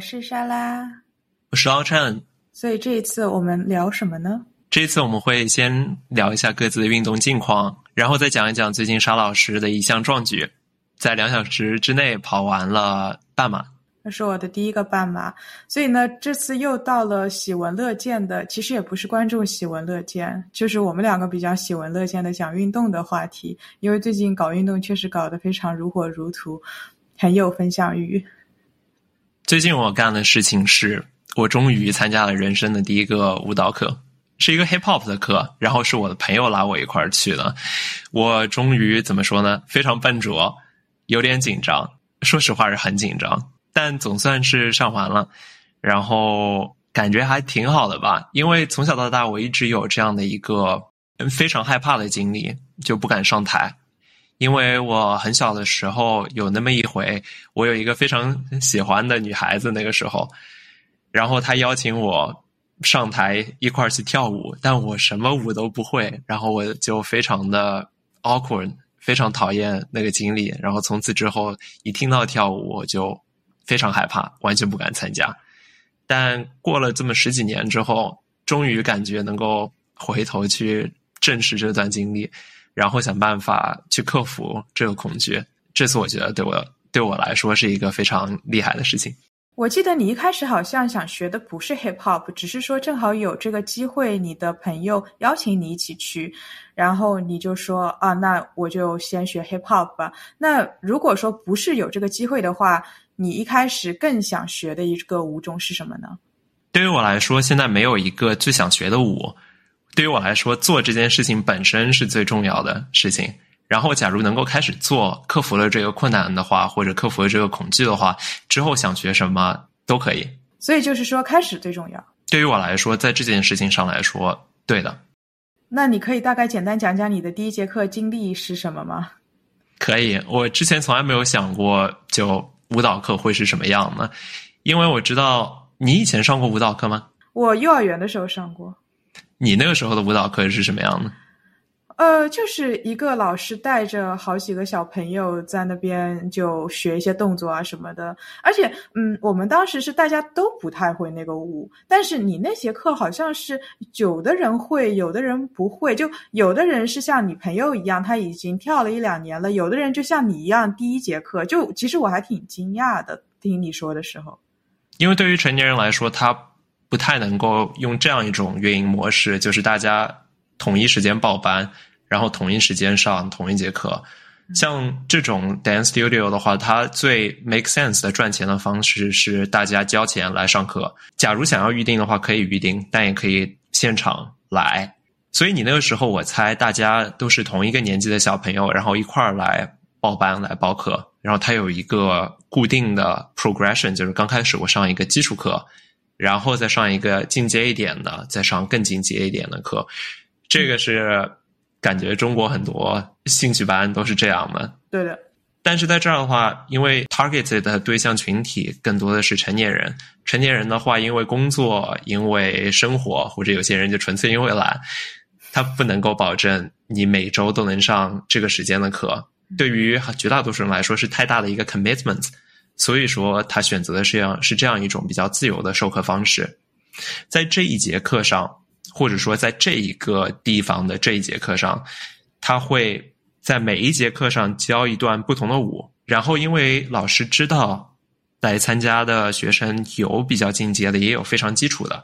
是莎拉，我是奥琛。所以这一次我们聊什么呢？这一次我们会先聊一下各自的运动近况，然后再讲一讲最近沙老师的一项壮举，在两小时之内跑完了半马。那是我的第一个半马，所以呢，这次又到了喜闻乐见的，其实也不是观众喜闻乐见，就是我们两个比较喜闻乐见的讲运动的话题，因为最近搞运动确实搞得非常如火如荼，很有分享欲。最近我干的事情是，我终于参加了人生的第一个舞蹈课，是一个 hip hop 的课，然后是我的朋友拉我一块儿去的。我终于怎么说呢？非常笨拙，有点紧张，说实话是很紧张，但总算是上完了，然后感觉还挺好的吧。因为从小到大我一直有这样的一个非常害怕的经历，就不敢上台。因为我很小的时候有那么一回，我有一个非常喜欢的女孩子，那个时候，然后她邀请我上台一块儿去跳舞，但我什么舞都不会，然后我就非常的 awkward，非常讨厌那个经历，然后从此之后一听到跳舞我就非常害怕，完全不敢参加。但过了这么十几年之后，终于感觉能够回头去正视这段经历。然后想办法去克服这个恐惧，这次我觉得对我对我来说是一个非常厉害的事情。我记得你一开始好像想学的不是 hip hop，只是说正好有这个机会，你的朋友邀请你一起去，然后你就说啊，那我就先学 hip hop 吧。那如果说不是有这个机会的话，你一开始更想学的一个舞种是什么呢？对于我来说，现在没有一个最想学的舞。对于我来说，做这件事情本身是最重要的事情。然后，假如能够开始做，克服了这个困难的话，或者克服了这个恐惧的话，之后想学什么都可以。所以，就是说，开始最重要。对于我来说，在这件事情上来说，对的。那你可以大概简单讲讲你的第一节课经历是什么吗？可以。我之前从来没有想过，就舞蹈课会是什么样呢？因为我知道你以前上过舞蹈课吗？我幼儿园的时候上过。你那个时候的舞蹈课是什么样的？呃，就是一个老师带着好几个小朋友在那边就学一些动作啊什么的。而且，嗯，我们当时是大家都不太会那个舞，但是你那节课好像是有的人会，有的人不会。就有的人是像你朋友一样，他已经跳了一两年了；有的人就像你一样，第一节课就其实我还挺惊讶的，听你说的时候。因为对于成年人来说，他。不太能够用这样一种运营模式，就是大家统一时间报班，然后统一时间上同一节课。像这种 dance studio 的话，它最 make sense 的赚钱的方式是大家交钱来上课。假如想要预定的话，可以预定，但也可以现场来。所以你那个时候，我猜大家都是同一个年纪的小朋友，然后一块儿来报班来报课。然后它有一个固定的 progression，就是刚开始我上一个基础课。然后再上一个进阶一点的，再上更进阶一点的课，这个是感觉中国很多兴趣班都是这样的。对的。但是在这儿的话，因为 target 的对象群体更多的是成年人，成年人的话，因为工作、因为生活，或者有些人就纯粹因为懒，他不能够保证你每周都能上这个时间的课。对于绝大多数人来说，是太大的一个 commitment。所以说，他选择的是这样是这样一种比较自由的授课方式，在这一节课上，或者说在这一个地方的这一节课上，他会在每一节课上教一段不同的舞，然后因为老师知道来参加的学生有比较进阶的，也有非常基础的，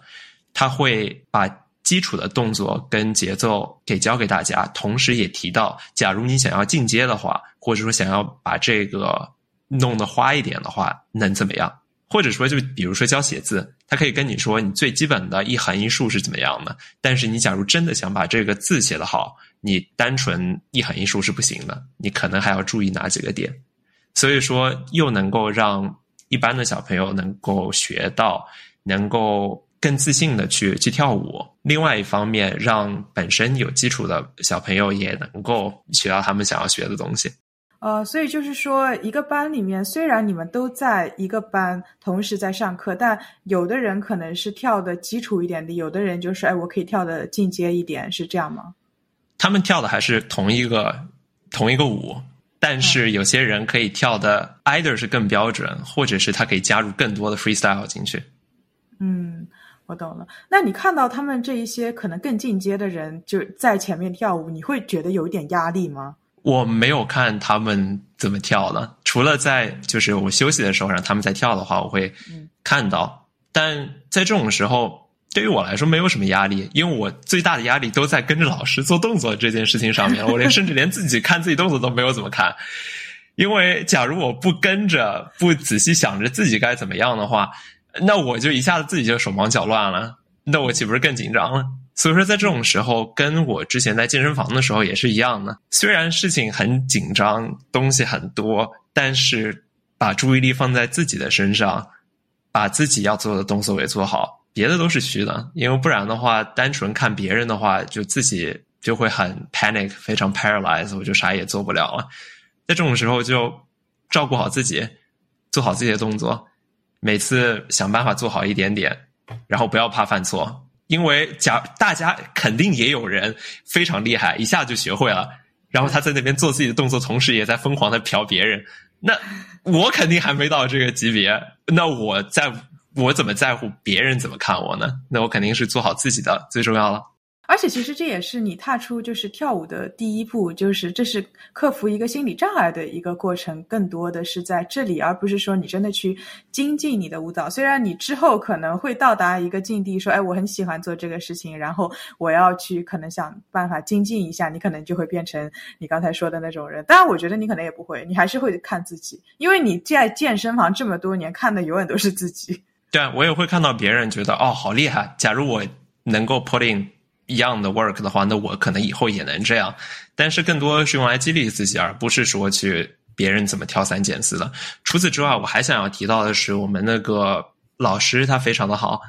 他会把基础的动作跟节奏给教给大家，同时也提到，假如你想要进阶的话，或者说想要把这个。弄得花一点的话，能怎么样？或者说，就比如说教写字，他可以跟你说你最基本的一横一竖是怎么样的。但是你假如真的想把这个字写得好，你单纯一横一竖是不行的，你可能还要注意哪几个点。所以说，又能够让一般的小朋友能够学到，能够更自信的去去跳舞。另外一方面，让本身有基础的小朋友也能够学到他们想要学的东西。呃，所以就是说，一个班里面，虽然你们都在一个班，同时在上课，但有的人可能是跳的基础一点的，有的人就是，哎，我可以跳的进阶一点，是这样吗？他们跳的还是同一个同一个舞。但是有些人可以跳的 either 是更标准，或者是他可以加入更多的 freestyle 进去。嗯，我懂了。那你看到他们这一些可能更进阶的人就在前面跳舞，你会觉得有一点压力吗？我没有看他们怎么跳的，除了在就是我休息的时候让他们在跳的话，我会看到。但在这种时候，对于我来说没有什么压力，因为我最大的压力都在跟着老师做动作这件事情上面。我连甚至连自己看自己动作都没有怎么看，因为假如我不跟着，不仔细想着自己该怎么样的话，那我就一下子自己就手忙脚乱了，那我岂不是更紧张了？所以说，在这种时候，跟我之前在健身房的时候也是一样的。虽然事情很紧张，东西很多，但是把注意力放在自己的身上，把自己要做的动作也做好，别的都是虚的。因为不然的话，单纯看别人的话，就自己就会很 panic，非常 paralyzed，我就啥也做不了了。在这种时候，就照顾好自己，做好自己的动作，每次想办法做好一点点，然后不要怕犯错。因为假大家肯定也有人非常厉害，一下就学会了，然后他在那边做自己的动作，同时也在疯狂的嫖别人。那我肯定还没到这个级别，那我在我怎么在乎别人怎么看我呢？那我肯定是做好自己的最重要了。而且其实这也是你踏出就是跳舞的第一步，就是这是克服一个心理障碍的一个过程，更多的是在这里，而不是说你真的去精进你的舞蹈。虽然你之后可能会到达一个境地，说哎，我很喜欢做这个事情，然后我要去可能想办法精进一下，你可能就会变成你刚才说的那种人。当然，我觉得你可能也不会，你还是会看自己，因为你在健身房这么多年，看的永远都是自己。对啊，我也会看到别人觉得哦，好厉害。假如我能够 put in。一样的 work 的话，那我可能以后也能这样。但是更多是用来激励自己，而不是说去别人怎么挑三拣四的。除此之外，我还想要提到的是，我们那个老师他非常的好，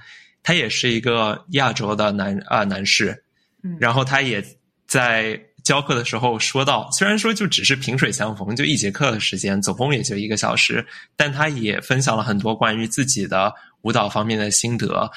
他也是一个亚洲的男啊男士，然后他也在教课的时候说到，虽然说就只是萍水相逢，就一节课的时间，总共也就一个小时，但他也分享了很多关于自己的舞蹈方面的心得，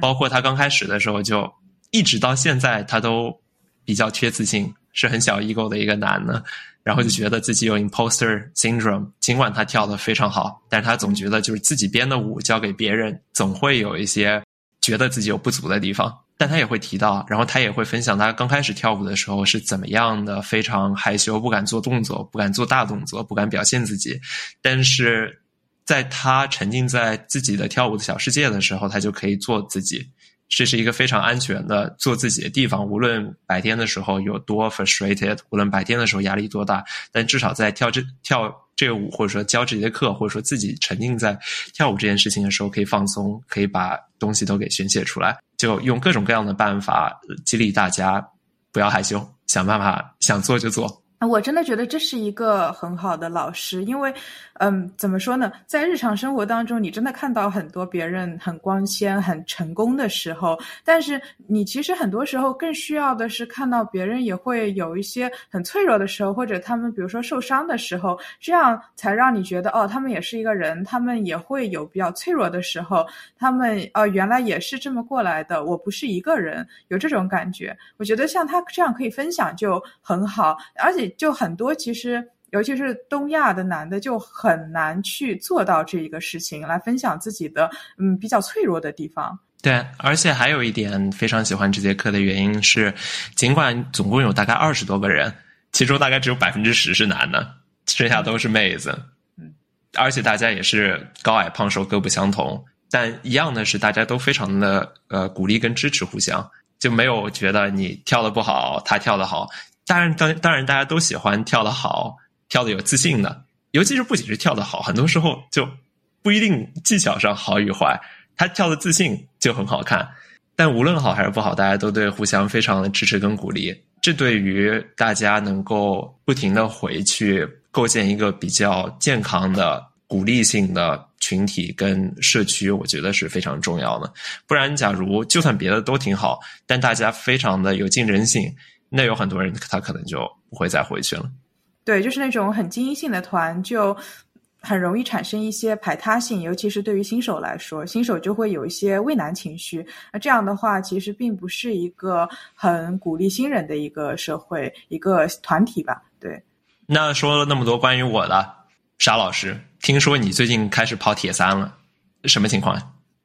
包括他刚开始的时候就。一直到现在，他都比较缺自信，是很小 ego 的一个男的，然后就觉得自己有 imposter syndrome。尽管他跳的非常好，但是他总觉得就是自己编的舞交给别人，总会有一些觉得自己有不足的地方。但他也会提到，然后他也会分享他刚开始跳舞的时候是怎么样的，非常害羞，不敢做动作，不敢做大动作，不敢表现自己。但是在他沉浸在自己的跳舞的小世界的时候，他就可以做自己。这是一个非常安全的做自己的地方，无论白天的时候有多 frustrated，无论白天的时候压力多大，但至少在跳这跳这个舞，或者说教这节课，或者说自己沉浸在跳舞这件事情的时候，可以放松，可以把东西都给宣泄出来，就用各种各样的办法激励大家不要害羞，想办法想做就做。我真的觉得这是一个很好的老师，因为，嗯，怎么说呢，在日常生活当中，你真的看到很多别人很光鲜、很成功的时候，但是你其实很多时候更需要的是看到别人也会有一些很脆弱的时候，或者他们比如说受伤的时候，这样才让你觉得哦，他们也是一个人，他们也会有比较脆弱的时候，他们呃原来也是这么过来的，我不是一个人，有这种感觉。我觉得像他这样可以分享就很好，而且。就很多，其实尤其是东亚的男的，就很难去做到这一个事情，来分享自己的嗯比较脆弱的地方。对，而且还有一点非常喜欢这节课的原因是，尽管总共有大概二十多个人，其中大概只有百分之十是男的，剩下都是妹子。嗯，而且大家也是高矮胖瘦各不相同，但一样的是，大家都非常的呃鼓励跟支持互相，就没有觉得你跳的不好，他跳的好。当然，当当然，大家都喜欢跳的好、跳的有自信的。尤其是不仅是跳得好，很多时候就不一定技巧上好与坏，他跳的自信就很好看。但无论好还是不好，大家都对互相非常的支持跟鼓励。这对于大家能够不停的回去构建一个比较健康的鼓励性的群体跟社区，我觉得是非常重要的。不然，假如就算别的都挺好，但大家非常的有竞争性。那有很多人，他可能就不会再回去了。对，就是那种很精英性的团，就很容易产生一些排他性，尤其是对于新手来说，新手就会有一些畏难情绪。那这样的话，其实并不是一个很鼓励新人的一个社会、一个团体吧？对。那说了那么多关于我的，沙老师，听说你最近开始跑铁三了，什么情况？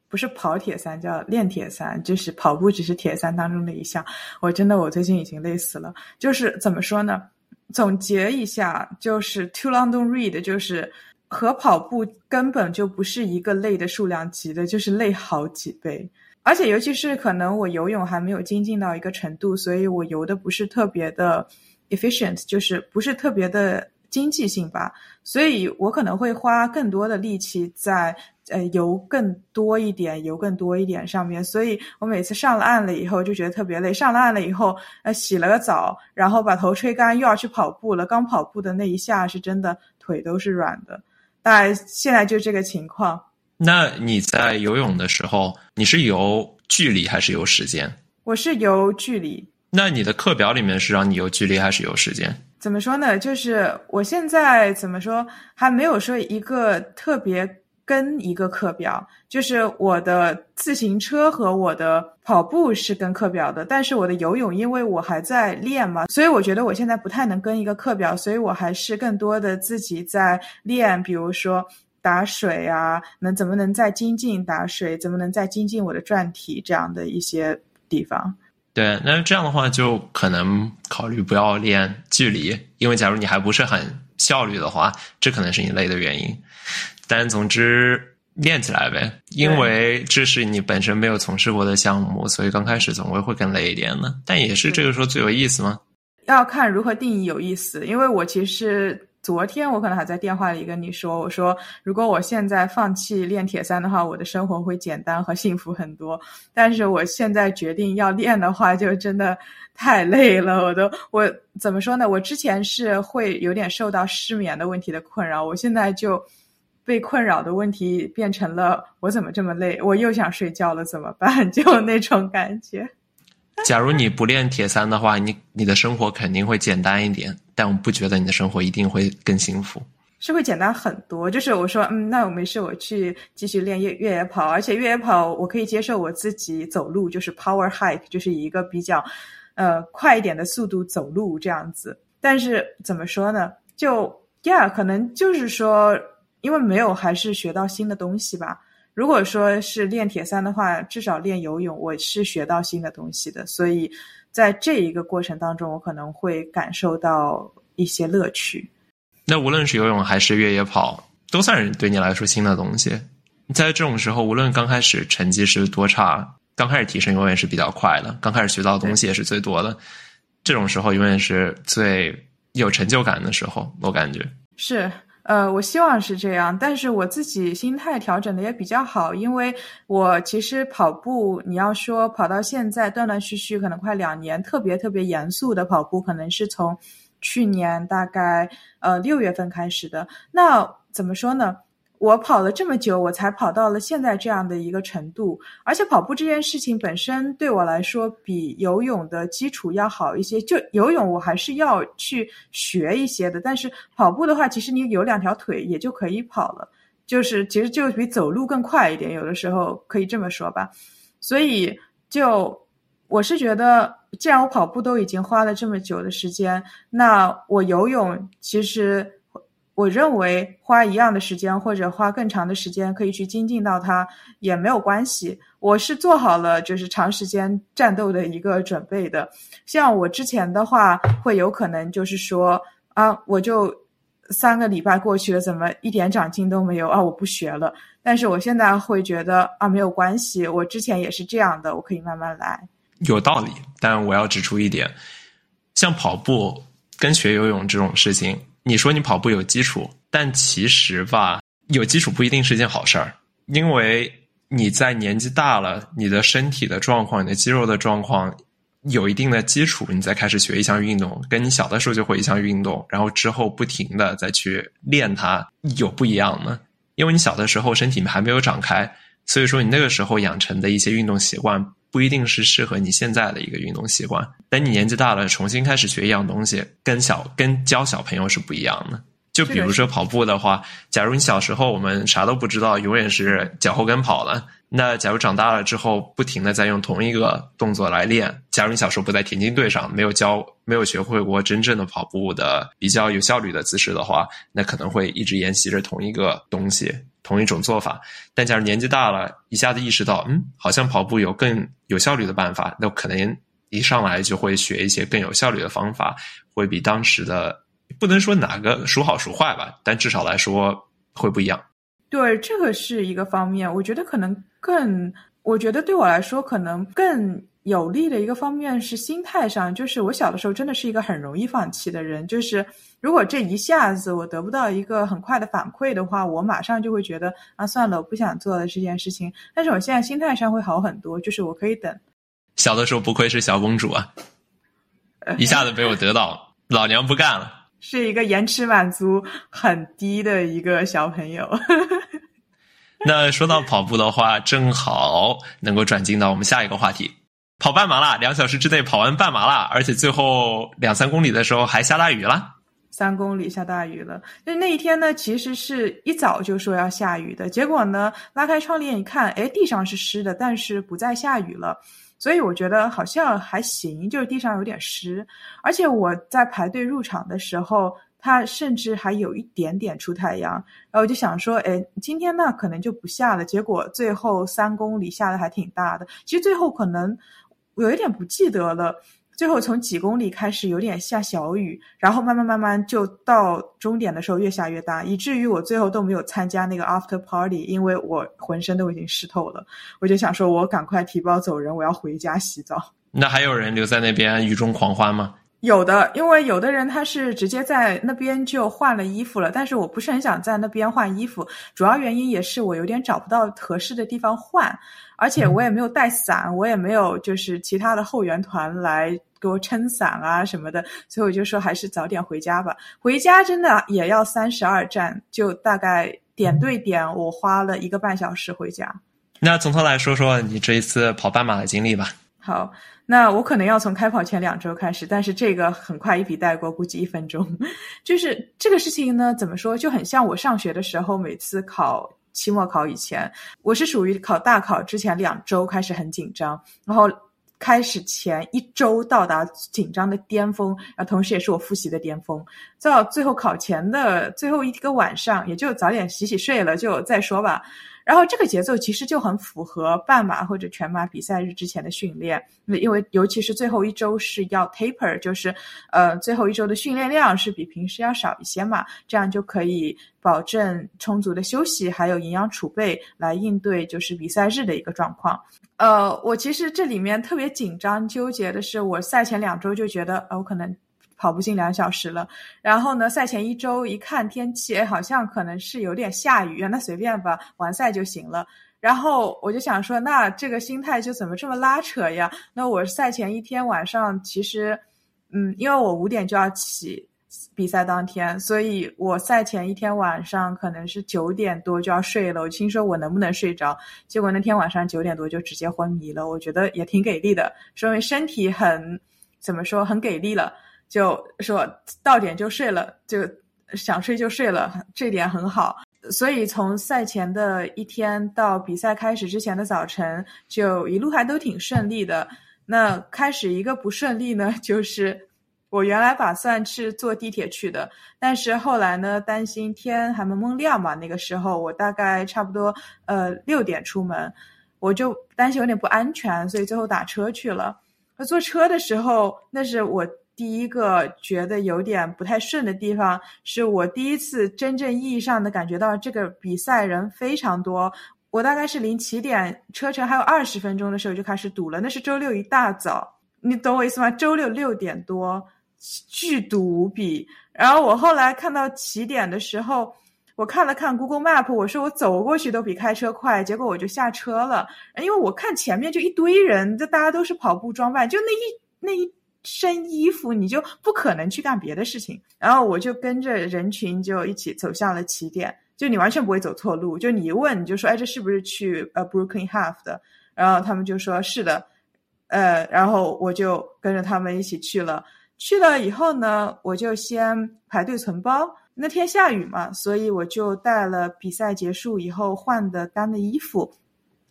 不是跑铁三，叫练铁三，就是跑步只是铁三当中的一项。我真的，我最近已经累死了。就是怎么说呢？总结一下，就是 too long don't read，就是和跑步根本就不是一个累的数量级的，就是累好几倍。而且尤其是可能我游泳还没有精进到一个程度，所以我游的不是特别的 efficient，就是不是特别的经济性吧。所以我可能会花更多的力气在。呃，游更多一点，游更多一点上面，所以我每次上了岸了以后就觉得特别累。上了岸了以后，呃，洗了个澡，然后把头吹干，又要去跑步了。刚跑步的那一下是真的腿都是软的，大概现在就这个情况。那你在游泳的时候，你是游距离还是游时间？我是游距离。那你的课表里面是让你游距离还是游时间？怎么说呢？就是我现在怎么说，还没有说一个特别。跟一个课表，就是我的自行车和我的跑步是跟课表的，但是我的游泳，因为我还在练嘛，所以我觉得我现在不太能跟一个课表，所以我还是更多的自己在练，比如说打水啊，能怎么能再精进打水，怎么能再精进我的转体这样的一些地方。对，那这样的话就可能考虑不要练距离，因为假如你还不是很效率的话，这可能是你累的原因。但总之练起来呗，因为这是你本身没有从事过的项目，所以刚开始总归会更累一点的。但也是这个时候最有意思吗？要看如何定义有意思。因为我其实昨天我可能还在电话里跟你说，我说如果我现在放弃练铁三的话，我的生活会简单和幸福很多。但是我现在决定要练的话，就真的太累了。我都我怎么说呢？我之前是会有点受到失眠的问题的困扰，我现在就。被困扰的问题变成了我怎么这么累？我又想睡觉了，怎么办？就那种感觉。假如你不练铁三的话，你你的生活肯定会简单一点，但我不觉得你的生活一定会更幸福。是会简单很多。就是我说，嗯，那我没事，我去继续练越越野跑，而且越野跑我可以接受我自己走路，就是 power hike，就是以一个比较呃快一点的速度走路这样子。但是怎么说呢？就 yeah，可能就是说。因为没有，还是学到新的东西吧。如果说是练铁三的话，至少练游泳，我是学到新的东西的。所以在这一个过程当中，我可能会感受到一些乐趣。那无论是游泳还是越野跑，都算是对你来说新的东西。在这种时候，无论刚开始成绩是多差，刚开始提升永远是比较快的，刚开始学到的东西也是最多的。这种时候永远是最有成就感的时候，我感觉是。呃，我希望是这样，但是我自己心态调整的也比较好，因为我其实跑步，你要说跑到现在断断续续，可能快两年，特别特别严肃的跑步，可能是从去年大概呃六月份开始的。那怎么说呢？我跑了这么久，我才跑到了现在这样的一个程度。而且跑步这件事情本身对我来说，比游泳的基础要好一些。就游泳，我还是要去学一些的。但是跑步的话，其实你有两条腿也就可以跑了，就是其实就比走路更快一点。有的时候可以这么说吧。所以就我是觉得，既然我跑步都已经花了这么久的时间，那我游泳其实。我认为花一样的时间或者花更长的时间可以去精进到它也没有关系。我是做好了就是长时间战斗的一个准备的。像我之前的话，会有可能就是说啊，我就三个礼拜过去了，怎么一点长进都没有啊？我不学了。但是我现在会觉得啊，没有关系，我之前也是这样的，我可以慢慢来。有道理，但我要指出一点，像跑步跟学游泳这种事情。你说你跑步有基础，但其实吧，有基础不一定是件好事儿，因为你在年纪大了，你的身体的状况、你的肌肉的状况有一定的基础，你再开始学一项运动，跟你小的时候就会一项运动，然后之后不停的再去练它，有不一样的。因为你小的时候身体还没有长开，所以说你那个时候养成的一些运动习惯。不一定是适合你现在的一个运动习惯。等你年纪大了，重新开始学一样东西，跟小跟教小朋友是不一样的。就比如说跑步的话，假如你小时候我们啥都不知道，永远是脚后跟跑了，那假如长大了之后，不停的在用同一个动作来练，假如你小时候不在田径队上，没有教，没有学会过真正的跑步的比较有效率的姿势的话，那可能会一直沿袭着同一个东西，同一种做法。但假如年纪大了，一下子意识到，嗯，好像跑步有更有效率的办法，那可能一上来就会学一些更有效率的方法，会比当时的不能说哪个孰好孰坏吧，但至少来说会不一样。对，这个是一个方面，我觉得可能。更，我觉得对我来说，可能更有利的一个方面是心态上。就是我小的时候真的是一个很容易放弃的人。就是如果这一下子我得不到一个很快的反馈的话，我马上就会觉得啊，算了，我不想做了这件事情。但是我现在心态上会好很多，就是我可以等。小的时候不愧是小公主啊，一下子被我得到，老娘不干了。是一个延迟满足很低的一个小朋友。那说到跑步的话，正好能够转进到我们下一个话题，跑半马啦，两小时之内跑完半马啦，而且最后两三公里的时候还下大雨了。三公里下大雨了，就那一天呢，其实是一早就说要下雨的，结果呢，拉开窗帘一看，哎，地上是湿的，但是不再下雨了，所以我觉得好像还行，就是地上有点湿，而且我在排队入场的时候。它甚至还有一点点出太阳，然后我就想说，哎，今天呢可能就不下了。结果最后三公里下的还挺大的。其实最后可能我有一点不记得了，最后从几公里开始有点下小雨，然后慢慢慢慢就到终点的时候越下越大，以至于我最后都没有参加那个 after party，因为我浑身都已经湿透了。我就想说，我赶快提包走人，我要回家洗澡。那还有人留在那边雨中狂欢吗？有的，因为有的人他是直接在那边就换了衣服了，但是我不是很想在那边换衣服，主要原因也是我有点找不到合适的地方换，而且我也没有带伞，我也没有就是其他的后援团来给我撑伞啊什么的，所以我就说还是早点回家吧。回家真的也要三十二站，就大概点对点，我花了一个半小时回家。那从头来说说你这一次跑半马的经历吧。好。那我可能要从开跑前两周开始，但是这个很快一笔带过，估计一分钟。就是这个事情呢，怎么说就很像我上学的时候，每次考期末考以前，我是属于考大考之前两周开始很紧张，然后开始前一周到达紧张的巅峰，啊，同时也是我复习的巅峰。到最后考前的最后一个晚上，也就早点洗洗睡了，就再说吧。然后这个节奏其实就很符合半马或者全马比赛日之前的训练，那因为尤其是最后一周是要 taper，就是呃最后一周的训练量是比平时要少一些嘛，这样就可以保证充足的休息还有营养储备来应对就是比赛日的一个状况。呃，我其实这里面特别紧张纠结的是，我赛前两周就觉得呃我可能。跑不进两小时了，然后呢？赛前一周一看天气，哎，好像可能是有点下雨，那随便吧，完赛就行了。然后我就想说，那这个心态就怎么这么拉扯呀？那我赛前一天晚上，其实，嗯，因为我五点就要起比赛当天，所以我赛前一天晚上可能是九点多就要睡了。我听说我能不能睡着，结果那天晚上九点多就直接昏迷了。我觉得也挺给力的，说明身体很怎么说，很给力了。就说到点就睡了，就想睡就睡了，这点很好。所以从赛前的一天到比赛开始之前的早晨，就一路还都挺顺利的。那开始一个不顺利呢，就是我原来打算是坐地铁去的，但是后来呢，担心天还没蒙亮嘛，那个时候我大概差不多呃六点出门，我就担心有点不安全，所以最后打车去了。那坐车的时候，那是我。第一个觉得有点不太顺的地方，是我第一次真正意义上的感觉到这个比赛人非常多。我大概是离起点车程还有二十分钟的时候就开始堵了，那是周六一大早，你懂我意思吗？周六六点多，巨堵无比。然后我后来看到起点的时候，我看了看 Google Map，我说我走过去都比开车快，结果我就下车了，因为我看前面就一堆人，就大家都是跑步装扮，就那一那一。身衣服你就不可能去干别的事情，然后我就跟着人群就一起走向了起点，就你完全不会走错路，就你一问你就说，哎，这是不是去呃 Brooklyn Half 的？然后他们就说是的，呃，然后我就跟着他们一起去了。去了以后呢，我就先排队存包。那天下雨嘛，所以我就带了比赛结束以后换的干的衣服。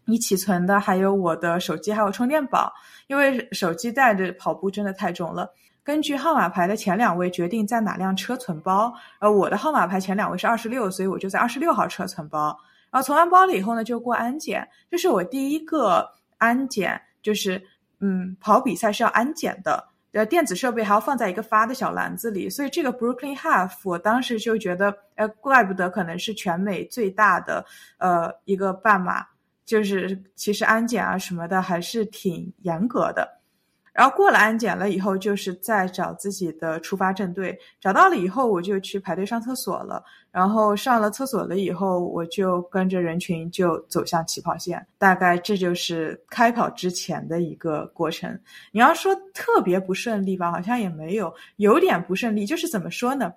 你起存的还有我的手机，还有充电宝，因为手机带着跑步真的太重了。根据号码牌的前两位决定在哪辆车存包，呃，我的号码牌前两位是二十六，所以我就在二十六号车存包。然后存完包了以后呢，就过安检，这是我第一个安检，就是嗯，跑比赛是要安检的，呃，电子设备还要放在一个发的小篮子里，所以这个 Brooklyn Half 我当时就觉得，呃，怪不得可能是全美最大的呃一个半马，就是其实安检啊什么的还是挺严格的。然后过了安检了以后，就是在找自己的出发正队。找到了以后，我就去排队上厕所了。然后上了厕所了以后，我就跟着人群就走向起跑线。大概这就是开跑之前的一个过程。你要说特别不顺利吧，好像也没有，有点不顺利。就是怎么说呢，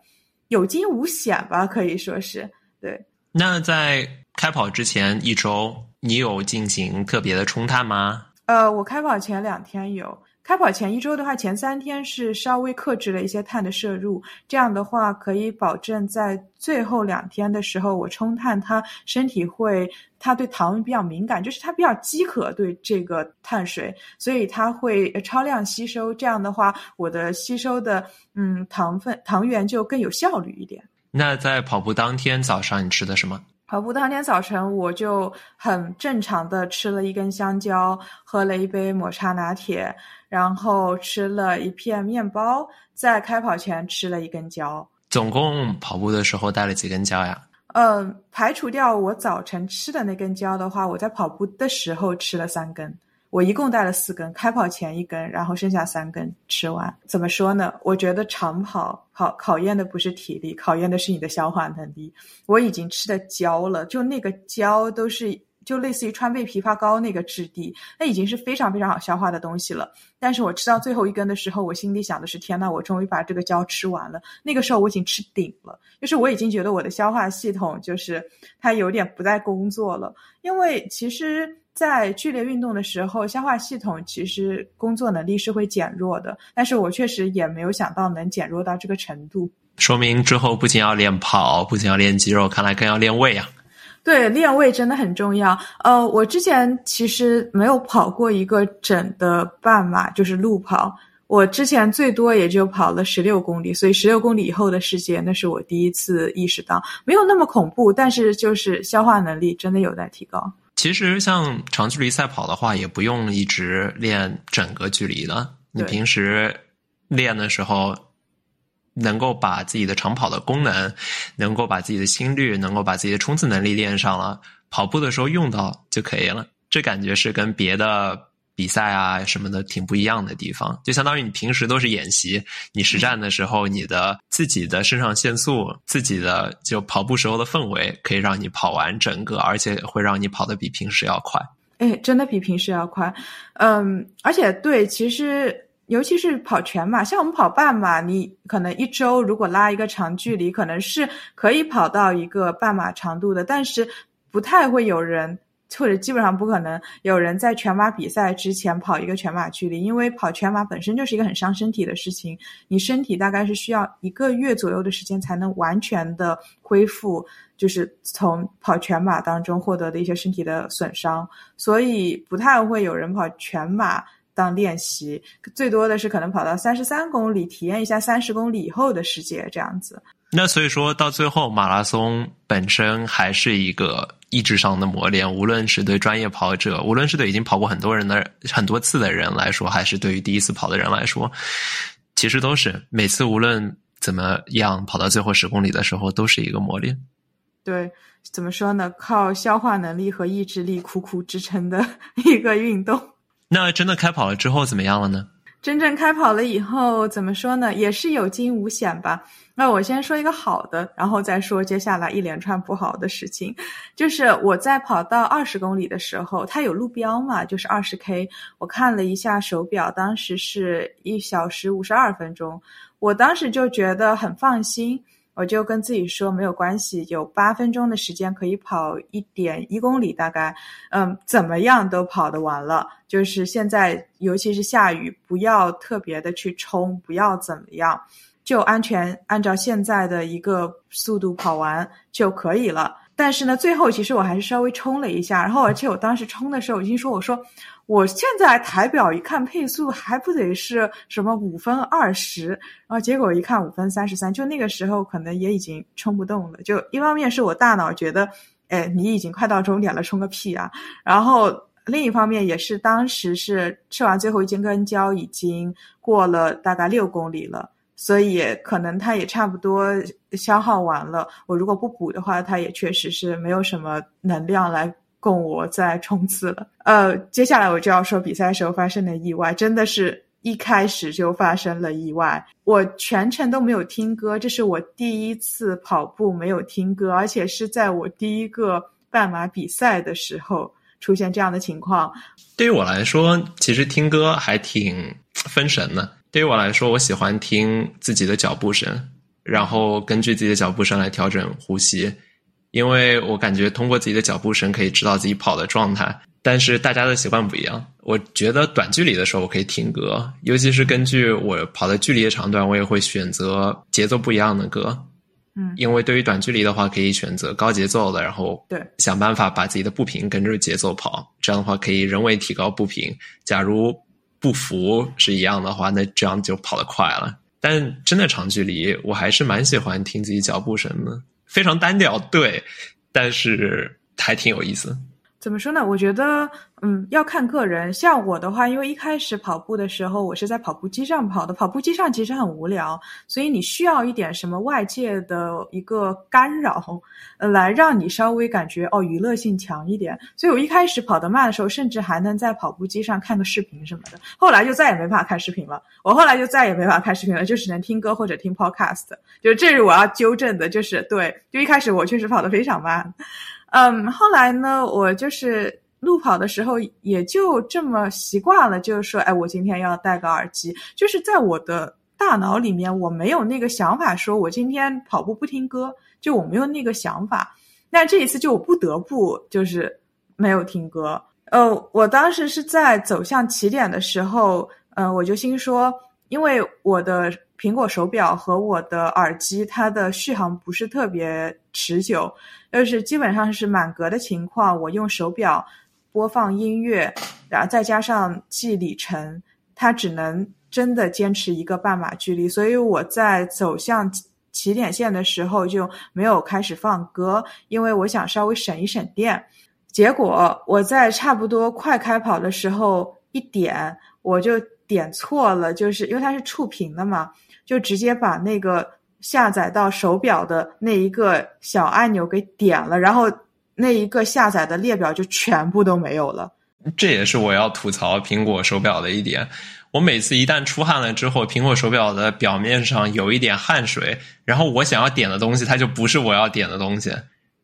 有惊无险吧，可以说是对。那在开跑之前一周，你有进行特别的冲碳吗？呃，我开跑前两天有。开跑前一周的话，前三天是稍微克制了一些碳的摄入，这样的话可以保证在最后两天的时候，我冲碳，它身体会，它对糖比较敏感，就是它比较饥渴对这个碳水，所以它会超量吸收。这样的话，我的吸收的嗯糖分糖原就更有效率一点。那在跑步当天早上，你吃的什么？跑步当天早晨，我就很正常的吃了一根香蕉，喝了一杯抹茶拿铁。然后吃了一片面包，在开跑前吃了一根蕉。总共跑步的时候带了几根蕉呀？嗯，排除掉我早晨吃的那根蕉的话，我在跑步的时候吃了三根。我一共带了四根，开跑前一根，然后剩下三根吃完。怎么说呢？我觉得长跑考考验的不是体力，考验的是你的消化能力。我已经吃的焦了，就那个焦都是。就类似于川贝枇杷膏那个质地，那已经是非常非常好消化的东西了。但是我吃到最后一根的时候，我心里想的是：天呐，我终于把这个胶吃完了。那个时候我已经吃顶了，就是我已经觉得我的消化系统就是它有点不在工作了。因为其实，在剧烈运动的时候，消化系统其实工作能力是会减弱的。但是我确实也没有想到能减弱到这个程度。说明之后不仅要练跑，不仅要练肌肉，看来更要练胃啊。对，练胃真的很重要。呃，我之前其实没有跑过一个整的半马，就是路跑。我之前最多也就跑了十六公里，所以十六公里以后的世界，那是我第一次意识到没有那么恐怖，但是就是消化能力真的有待提高。其实像长距离赛跑的话，也不用一直练整个距离的，你平时练的时候。能够把自己的长跑的功能，能够把自己的心率，能够把自己的冲刺能力练上了，跑步的时候用到就可以了。这感觉是跟别的比赛啊什么的挺不一样的地方。就相当于你平时都是演习，你实战的时候，你的自己的肾上腺素，自己的就跑步时候的氛围，可以让你跑完整个，而且会让你跑得比平时要快。哎，真的比平时要快。嗯，而且对，其实。尤其是跑全马，像我们跑半马，你可能一周如果拉一个长距离，可能是可以跑到一个半马长度的，但是不太会有人，或者基本上不可能有人在全马比赛之前跑一个全马距离，因为跑全马本身就是一个很伤身体的事情，你身体大概是需要一个月左右的时间才能完全的恢复，就是从跑全马当中获得的一些身体的损伤，所以不太会有人跑全马。当练习最多的是可能跑到三十三公里，体验一下三十公里以后的世界这样子。那所以说到最后，马拉松本身还是一个意志上的磨练，无论是对专业跑者，无论是对已经跑过很多人的很多次的人来说，还是对于第一次跑的人来说，其实都是每次无论怎么样跑到最后十公里的时候，都是一个磨练。对，怎么说呢？靠消化能力和意志力苦苦支撑的一个运动。那真的开跑了之后怎么样了呢？真正开跑了以后，怎么说呢？也是有惊无险吧。那我先说一个好的，然后再说接下来一连串不好的事情。就是我在跑到二十公里的时候，它有路标嘛，就是二十 K。我看了一下手表，当时是一小时五十二分钟。我当时就觉得很放心。我就跟自己说没有关系，有八分钟的时间可以跑一点一公里，大概，嗯，怎么样都跑得完了。就是现在，尤其是下雨，不要特别的去冲，不要怎么样，就安全按照现在的一个速度跑完就可以了。但是呢，最后其实我还是稍微冲了一下，然后而且我当时冲的时候，我已经说我说我现在台表一看配速还不得是什么五分二十，然后结果一看五分三十三，就那个时候可能也已经冲不动了。就一方面是我大脑觉得，哎，你已经快到终点了，冲个屁啊！然后另一方面也是当时是吃完最后一根胶已经过了大概六公里了。所以可能它也差不多消耗完了。我如果不补的话，它也确实是没有什么能量来供我再冲刺了。呃，接下来我就要说比赛时候发生的意外，真的是一开始就发生了意外。我全程都没有听歌，这是我第一次跑步没有听歌，而且是在我第一个半马比赛的时候出现这样的情况。对于我来说，其实听歌还挺分神的。对于我来说，我喜欢听自己的脚步声，然后根据自己的脚步声来调整呼吸，因为我感觉通过自己的脚步声可以知道自己跑的状态。但是大家的习惯不一样，我觉得短距离的时候我可以听歌，尤其是根据我跑的距离的长短，我也会选择节奏不一样的歌。嗯，因为对于短距离的话，可以选择高节奏的，然后对想办法把自己的步频跟着节奏跑，这样的话可以人为提高步频。假如步幅是一样的话，那这样就跑得快了。但真的长距离，我还是蛮喜欢听自己脚步声的，非常单调，对，但是还挺有意思。怎么说呢？我觉得，嗯，要看个人。像我的话，因为一开始跑步的时候，我是在跑步机上跑的。跑步机上其实很无聊，所以你需要一点什么外界的一个干扰，呃，来让你稍微感觉哦娱乐性强一点。所以我一开始跑得慢的时候，甚至还能在跑步机上看个视频什么的。后来就再也没法看视频了。我后来就再也没法看视频了，就只能听歌或者听 podcast。就这是我要纠正的，就是对，就一开始我确实跑得非常慢。嗯，后来呢，我就是路跑的时候也就这么习惯了，就是说，哎，我今天要戴个耳机，就是在我的大脑里面，我没有那个想法，说我今天跑步不听歌，就我没有那个想法。那这一次就我不得不就是没有听歌。呃，我当时是在走向起点的时候，嗯，我就心说，因为我的苹果手表和我的耳机，它的续航不是特别持久。就是基本上是满格的情况，我用手表播放音乐，然后再加上记里程，它只能真的坚持一个半马距离。所以我在走向起点线的时候就没有开始放歌，因为我想稍微省一省电。结果我在差不多快开跑的时候一点，我就点错了，就是因为它是触屏的嘛，就直接把那个。下载到手表的那一个小按钮给点了，然后那一个下载的列表就全部都没有了。这也是我要吐槽苹果手表的一点。我每次一旦出汗了之后，苹果手表的表面上有一点汗水，然后我想要点的东西，它就不是我要点的东西。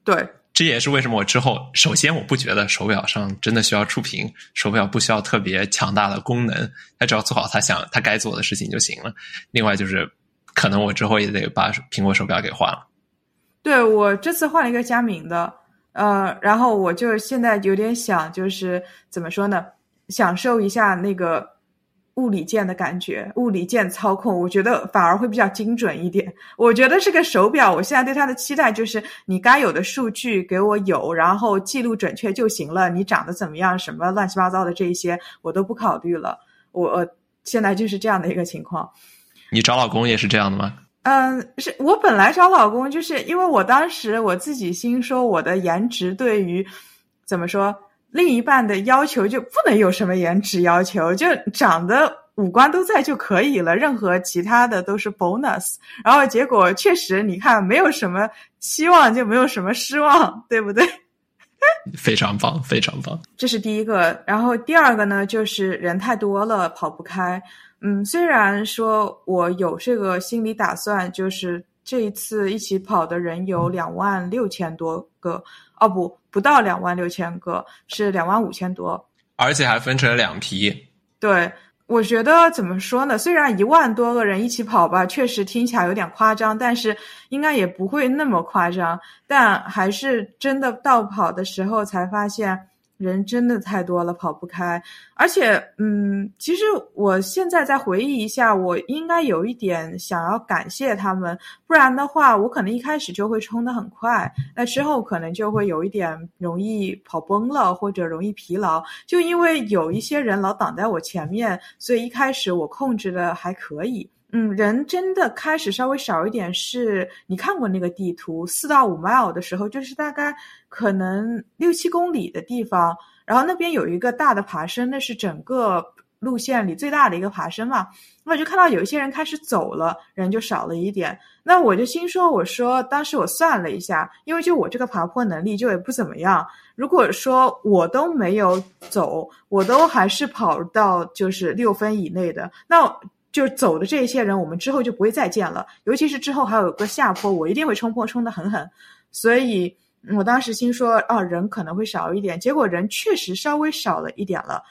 对，这也是为什么我之后，首先我不觉得手表上真的需要触屏，手表不需要特别强大的功能，它只要做好它想它该做的事情就行了。另外就是。可能我之后也得把苹果手表给换了。对我这次换了一个佳明的，呃，然后我就现在有点想，就是怎么说呢，享受一下那个物理键的感觉，物理键操控，我觉得反而会比较精准一点。我觉得这个手表，我现在对它的期待就是，你该有的数据给我有，然后记录准确就行了。你长得怎么样，什么乱七八糟的这些，我都不考虑了。我现在就是这样的一个情况。你找老公也是这样的吗？嗯，是我本来找老公，就是因为我当时我自己心说，我的颜值对于怎么说，另一半的要求就不能有什么颜值要求，就长得五官都在就可以了，任何其他的都是 bonus。然后结果确实，你看没有什么期望，就没有什么失望，对不对？非常棒，非常棒。这是第一个，然后第二个呢，就是人太多了，跑不开。嗯，虽然说我有这个心理打算，就是这一次一起跑的人有两万六千多个，哦不，不到两万六千个，是两万五千多，而且还分成了两批。对，我觉得怎么说呢？虽然一万多个人一起跑吧，确实听起来有点夸张，但是应该也不会那么夸张。但还是真的到跑的时候才发现。人真的太多了，跑不开。而且，嗯，其实我现在再回忆一下，我应该有一点想要感谢他们，不然的话，我可能一开始就会冲得很快，那之后可能就会有一点容易跑崩了，或者容易疲劳。就因为有一些人老挡在我前面，所以一开始我控制的还可以。嗯，人真的开始稍微少一点，是你看过那个地图，四到五 mile 的时候，就是大概可能六七公里的地方，然后那边有一个大的爬升，那是整个路线里最大的一个爬升嘛。那我就看到有一些人开始走了，人就少了一点。那我就心说，我说当时我算了一下，因为就我这个爬坡能力就也不怎么样，如果说我都没有走，我都还是跑到就是六分以内的，那。就走的这些人，我们之后就不会再见了。尤其是之后还有个下坡，我一定会冲破，冲得狠狠。所以我当时心说，啊，人可能会少一点。结果人确实稍微少了一点了。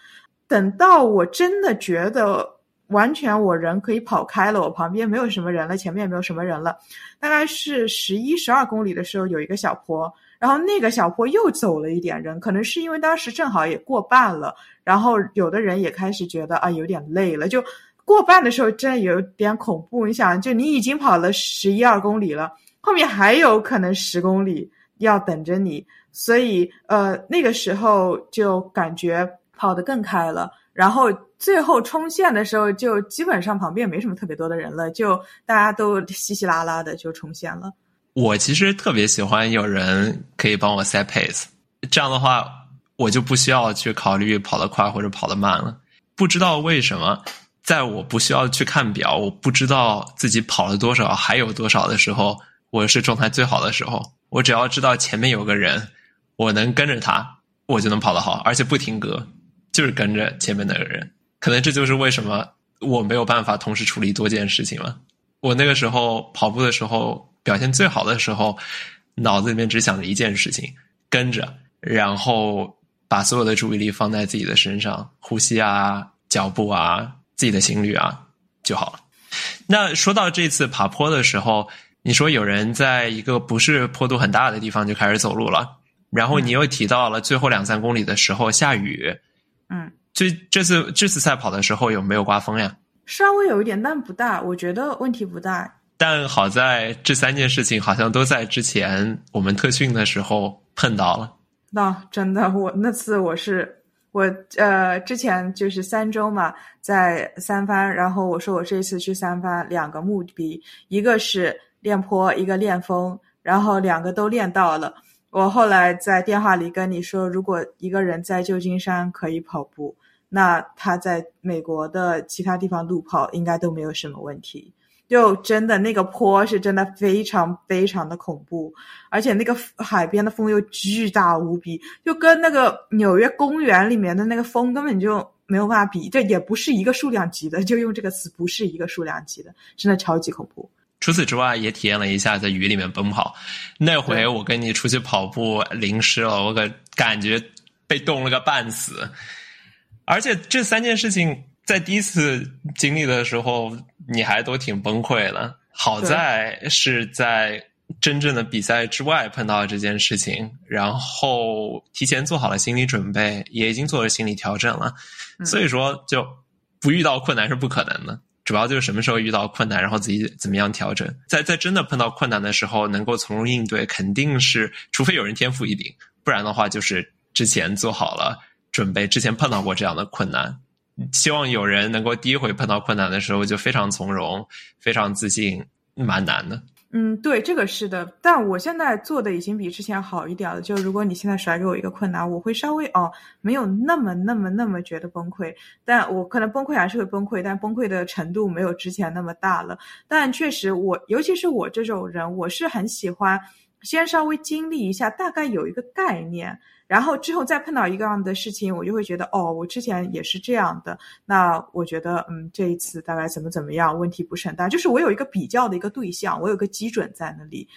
等到我真的觉得完全我人可以跑开了，我旁边没有什么人了，前面也没有什么人了，大概是十一、十二公里的时候，有一个小坡，然后那个小坡又走了一点人，可能是因为当时正好也过半了，然后有的人也开始觉得啊，有点累了，就。过半的时候真的有点恐怖，你想，就你已经跑了十一二公里了，后面还有可能十公里要等着你，所以呃那个时候就感觉跑得更开了。然后最后冲线的时候，就基本上旁边没什么特别多的人了，就大家都稀稀拉拉的就冲线了。我其实特别喜欢有人可以帮我 set pace，这样的话我就不需要去考虑跑得快或者跑得慢了。不知道为什么。在我不需要去看表，我不知道自己跑了多少，还有多少的时候，我是状态最好的时候。我只要知道前面有个人，我能跟着他，我就能跑得好，而且不停格，就是跟着前面那个人。可能这就是为什么我没有办法同时处理多件事情了。我那个时候跑步的时候表现最好的时候，脑子里面只想着一件事情，跟着，然后把所有的注意力放在自己的身上，呼吸啊，脚步啊。自己的心率啊就好了。那说到这次爬坡的时候，你说有人在一个不是坡度很大的地方就开始走路了，然后你又提到了最后两三公里的时候下雨。嗯，这这次这次赛跑的时候有没有刮风呀？稍微有一点，但不大，我觉得问题不大。但好在这三件事情好像都在之前我们特训的时候碰到了。那真的，我那次我是。我呃之前就是三周嘛，在三番，然后我说我这次去三番两个目的，一个是练坡，一个练风，然后两个都练到了。我后来在电话里跟你说，如果一个人在旧金山可以跑步，那他在美国的其他地方路跑应该都没有什么问题。就真的那个坡是真的非常非常的恐怖，而且那个海边的风又巨大无比，就跟那个纽约公园里面的那个风根本就没有办法比，这也不是一个数量级的，就用这个词，不是一个数量级的，真的超级恐怖。除此之外，也体验了一下在雨里面奔跑，那回我跟你出去跑步淋湿了，我可感觉被冻了个半死，而且这三件事情。在第一次经历的时候，你还都挺崩溃的。好在是在真正的比赛之外碰到这件事情，然后提前做好了心理准备，也已经做了心理调整了。所以说，就不遇到困难是不可能的。主要就是什么时候遇到困难，然后自己怎么样调整。在在真的碰到困难的时候，能够从容应对，肯定是除非有人天赋异禀，不然的话就是之前做好了准备，之前碰到过这样的困难。希望有人能够第一回碰到困难的时候就非常从容、非常自信，蛮难的。嗯，对，这个是的。但我现在做的已经比之前好一点了。就如果你现在甩给我一个困难，我会稍微哦，没有那么、那么、那么觉得崩溃。但我可能崩溃还是会崩溃，但崩溃的程度没有之前那么大了。但确实，我尤其是我这种人，我是很喜欢先稍微经历一下，大概有一个概念。然后之后再碰到一个样的事情，我就会觉得哦，我之前也是这样的。那我觉得，嗯，这一次大概怎么怎么样，问题不是很大。就是我有一个比较的一个对象，我有个基准在那里。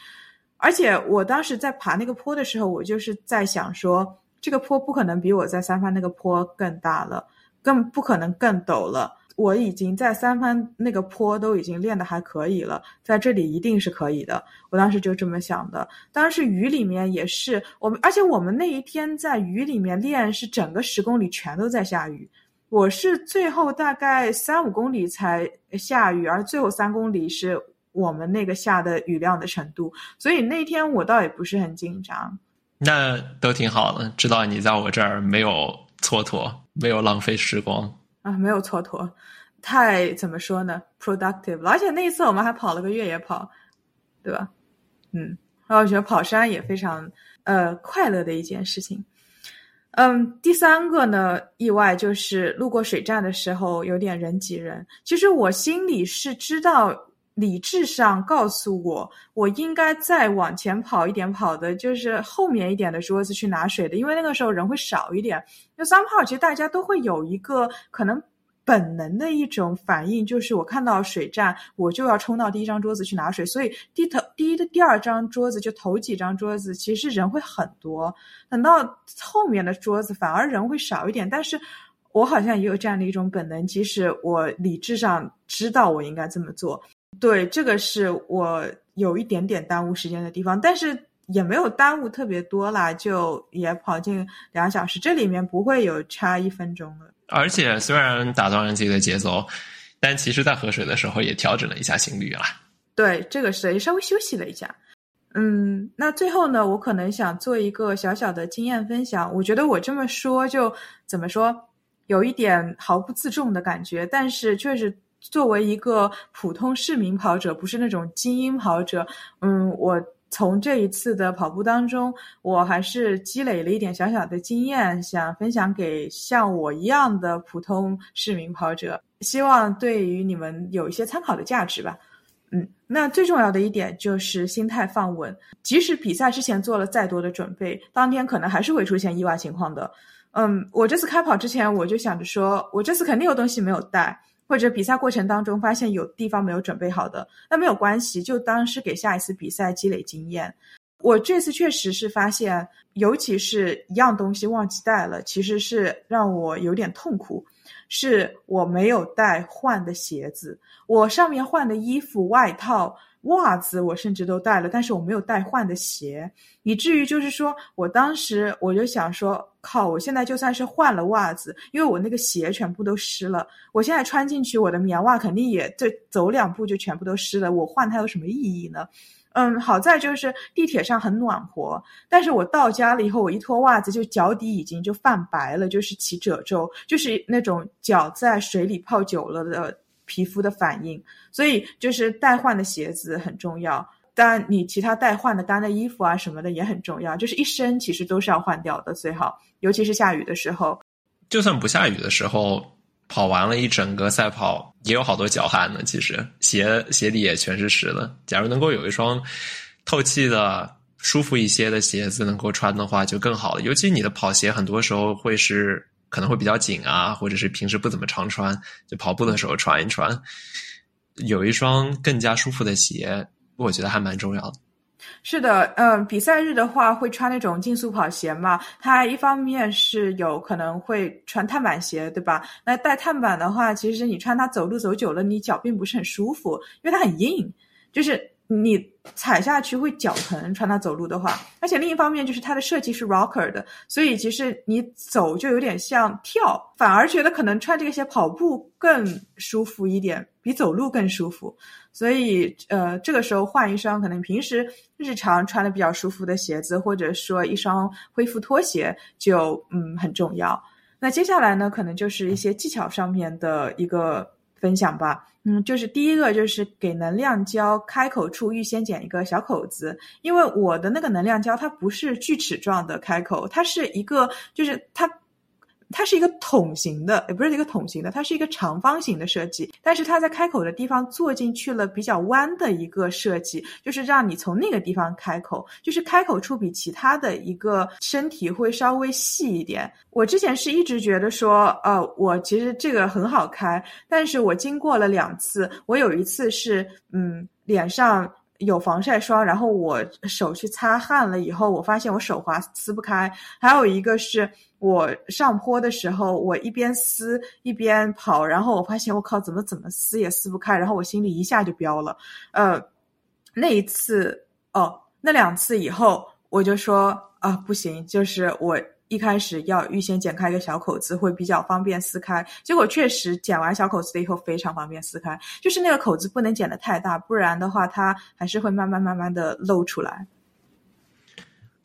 而且我当时在爬那个坡的时候，我就是在想说，这个坡不可能比我在三番那个坡更大了，更不可能更陡了。我已经在三番那个坡都已经练得还可以了，在这里一定是可以的。我当时就这么想的。当时雨里面也是我们，而且我们那一天在雨里面练，是整个十公里全都在下雨。我是最后大概三五公里才下雨，而最后三公里是我们那个下的雨量的程度，所以那天我倒也不是很紧张。那都挺好的，知道你在我这儿没有蹉跎，没有浪费时光。啊，没有蹉跎，太怎么说呢？productive。而且那一次我们还跑了个越野跑，对吧？嗯，然后我觉得跑山也非常呃快乐的一件事情。嗯，第三个呢，意外就是路过水站的时候有点人挤人。其实我心里是知道，理智上告诉我，我应该再往前跑一点，跑的就是后面一点的桌子去拿水的，因为那个时候人会少一点。那三号其实大家都会有一个可能。本能的一种反应就是，我看到水站，我就要冲到第一张桌子去拿水。所以第头第一的第二张桌子就头几张桌子，其实人会很多。等到后面的桌子，反而人会少一点。但是我好像也有这样的一种本能，即使我理智上知道我应该这么做。对，这个是我有一点点耽误时间的地方，但是也没有耽误特别多啦，就也跑进两小时，这里面不会有差一分钟了。而且虽然打断了自己的节奏，但其实，在喝水的时候也调整了一下心率啦。对，这个是也稍微休息了一下。嗯，那最后呢，我可能想做一个小小的经验分享。我觉得我这么说就怎么说，有一点毫不自重的感觉，但是确实作为一个普通市民跑者，不是那种精英跑者，嗯，我。从这一次的跑步当中，我还是积累了一点小小的经验，想分享给像我一样的普通市民跑者，希望对于你们有一些参考的价值吧。嗯，那最重要的一点就是心态放稳，即使比赛之前做了再多的准备，当天可能还是会出现意外情况的。嗯，我这次开跑之前我就想着说，我这次肯定有东西没有带。或者比赛过程当中发现有地方没有准备好的，那没有关系，就当是给下一次比赛积累经验。我这次确实是发现，尤其是一样东西忘记带了，其实是让我有点痛苦。是我没有带换的鞋子，我上面换的衣服、外套。袜子我甚至都带了，但是我没有带换的鞋，以至于就是说我当时我就想说，靠，我现在就算是换了袜子，因为我那个鞋全部都湿了，我现在穿进去我的棉袜肯定也这走两步就全部都湿了，我换它有什么意义呢？嗯，好在就是地铁上很暖和，但是我到家了以后，我一脱袜子就脚底已经就泛白了，就是起褶皱，就是那种脚在水里泡久了的。皮肤的反应，所以就是代换的鞋子很重要。当然，你其他代换的干的衣服啊什么的也很重要。就是一身其实都是要换掉的，最好，尤其是下雨的时候。就算不下雨的时候，跑完了一整个赛跑，也有好多脚汗呢。其实鞋鞋底也全是湿的。假如能够有一双透气的、舒服一些的鞋子能够穿的话，就更好了。尤其你的跑鞋很多时候会是。可能会比较紧啊，或者是平时不怎么常穿，就跑步的时候穿一穿，有一双更加舒服的鞋，我觉得还蛮重要的。是的，嗯，比赛日的话会穿那种竞速跑鞋嘛，它一方面是有可能会穿碳板鞋，对吧？那带碳板的话，其实你穿它走路走久了，你脚并不是很舒服，因为它很硬，就是。你踩下去会脚疼，穿它走路的话，而且另一方面就是它的设计是 rocker 的，所以其实你走就有点像跳，反而觉得可能穿这个鞋跑步更舒服一点，比走路更舒服。所以呃，这个时候换一双可能平时日常穿的比较舒服的鞋子，或者说一双恢复拖鞋，就嗯很重要。那接下来呢，可能就是一些技巧上面的一个分享吧。嗯，就是第一个就是给能量胶开口处预先剪一个小口子，因为我的那个能量胶它不是锯齿状的开口，它是一个就是它。它是一个桶形的，也不是一个桶形的，它是一个长方形的设计。但是它在开口的地方做进去了比较弯的一个设计，就是让你从那个地方开口，就是开口处比其他的一个身体会稍微细一点。我之前是一直觉得说，呃，我其实这个很好开，但是我经过了两次，我有一次是，嗯，脸上。有防晒霜，然后我手去擦汗了以后，我发现我手滑撕不开。还有一个是我上坡的时候，我一边撕一边跑，然后我发现我靠，怎么怎么撕也撕不开，然后我心里一下就飙了。呃，那一次哦，那两次以后，我就说啊，不行，就是我。一开始要预先剪开一个小口子，会比较方便撕开。结果确实剪完小口子以后非常方便撕开，就是那个口子不能剪得太大，不然的话它还是会慢慢慢慢的露出来。